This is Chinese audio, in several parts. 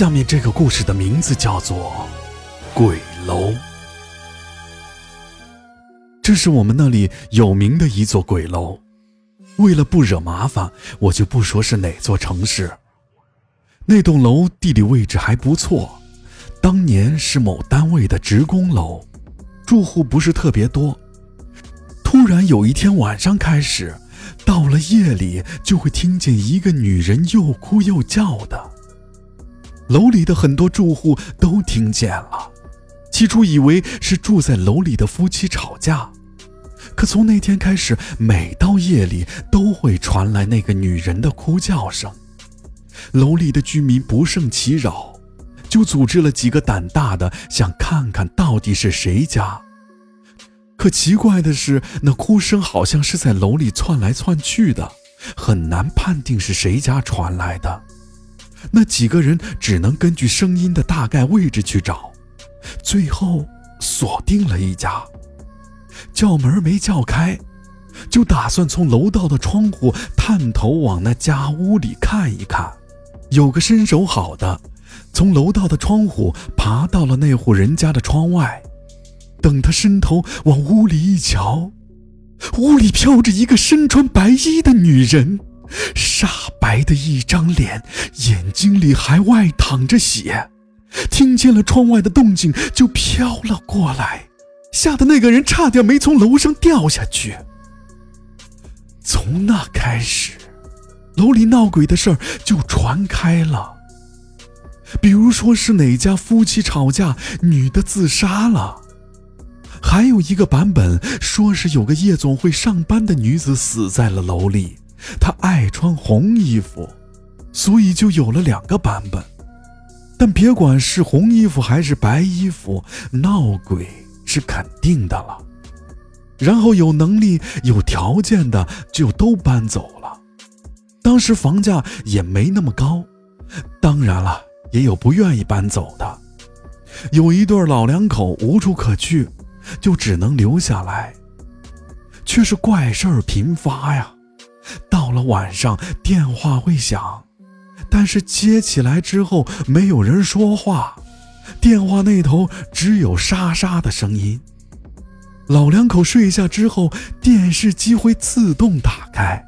下面这个故事的名字叫做《鬼楼》。这是我们那里有名的一座鬼楼。为了不惹麻烦，我就不说是哪座城市。那栋楼地理位置还不错，当年是某单位的职工楼，住户不是特别多。突然有一天晚上开始，到了夜里就会听见一个女人又哭又叫的。楼里的很多住户都听见了，起初以为是住在楼里的夫妻吵架，可从那天开始，每到夜里都会传来那个女人的哭叫声。楼里的居民不胜其扰，就组织了几个胆大的，想看看到底是谁家。可奇怪的是，那哭声好像是在楼里窜来窜去的，很难判定是谁家传来的。那几个人只能根据声音的大概位置去找，最后锁定了一家。叫门没叫开，就打算从楼道的窗户探头往那家屋里看一看。有个身手好的，从楼道的窗户爬到了那户人家的窗外。等他伸头往屋里一瞧，屋里飘着一个身穿白衣的女人。煞白的一张脸，眼睛里还外淌着血，听见了窗外的动静就飘了过来，吓得那个人差点没从楼上掉下去。从那开始，楼里闹鬼的事儿就传开了，比如说是哪家夫妻吵架，女的自杀了；还有一个版本说是有个夜总会上班的女子死在了楼里。他爱穿红衣服，所以就有了两个版本。但别管是红衣服还是白衣服，闹鬼是肯定的了。然后有能力、有条件的就都搬走了。当时房价也没那么高，当然了，也有不愿意搬走的。有一对老两口无处可去，就只能留下来，却是怪事儿频发呀。到了晚上，电话会响，但是接起来之后没有人说话，电话那头只有沙沙的声音。老两口睡下之后，电视机会自动打开。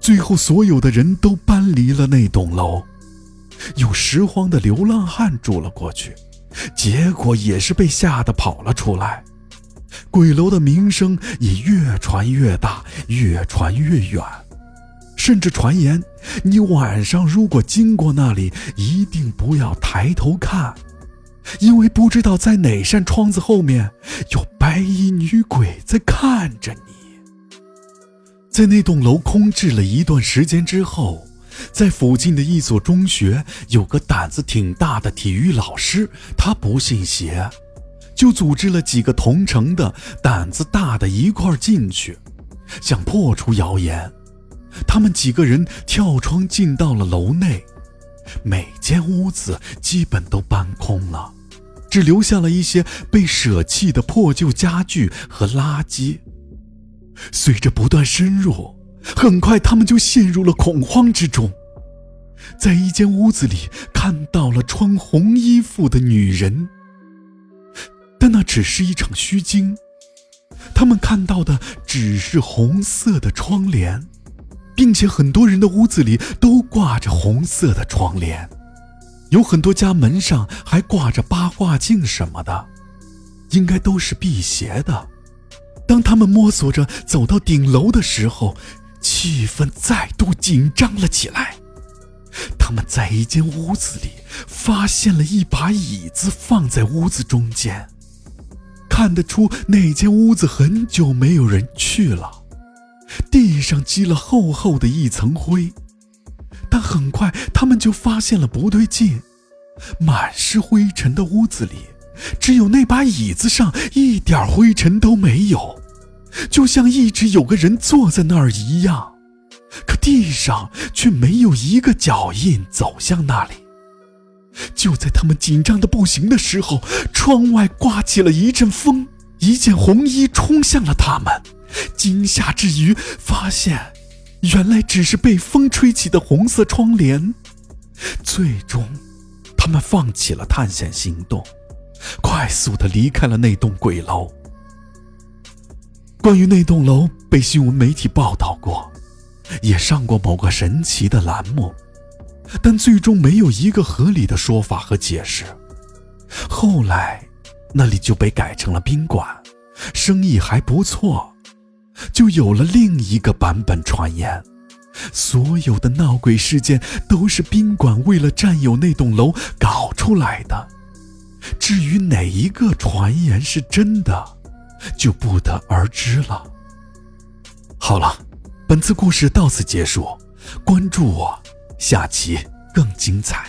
最后，所有的人都搬离了那栋楼，有拾荒的流浪汉住了过去，结果也是被吓得跑了出来。鬼楼的名声也越传越大，越传越远，甚至传言，你晚上如果经过那里，一定不要抬头看，因为不知道在哪扇窗子后面有白衣女鬼在看着你。在那栋楼空置了一段时间之后，在附近的一所中学，有个胆子挺大的体育老师，他不信邪。就组织了几个同城的胆子大的一块进去，想破除谣言。他们几个人跳窗进到了楼内，每间屋子基本都搬空了，只留下了一些被舍弃的破旧家具和垃圾。随着不断深入，很快他们就陷入了恐慌之中，在一间屋子里看到了穿红衣服的女人。但那只是一场虚惊，他们看到的只是红色的窗帘，并且很多人的屋子里都挂着红色的窗帘，有很多家门上还挂着八卦镜什么的，应该都是辟邪的。当他们摸索着走到顶楼的时候，气氛再度紧张了起来。他们在一间屋子里发现了一把椅子，放在屋子中间。看得出那间屋子很久没有人去了，地上积了厚厚的一层灰，但很快他们就发现了不对劲，满是灰尘的屋子里，只有那把椅子上一点灰尘都没有，就像一直有个人坐在那儿一样，可地上却没有一个脚印走向那里。就在他们紧张的不行的时候，窗外刮起了一阵风，一件红衣冲向了他们。惊吓之余，发现原来只是被风吹起的红色窗帘。最终，他们放弃了探险行动，快速的离开了那栋鬼楼。关于那栋楼被新闻媒体报道过，也上过某个神奇的栏目，但最终没有一个合理的说法和解释。后来，那里就被改成了宾馆，生意还不错，就有了另一个版本传言：所有的闹鬼事件都是宾馆为了占有那栋楼搞出来的。至于哪一个传言是真的？就不得而知了。好了，本次故事到此结束，关注我，下期更精彩。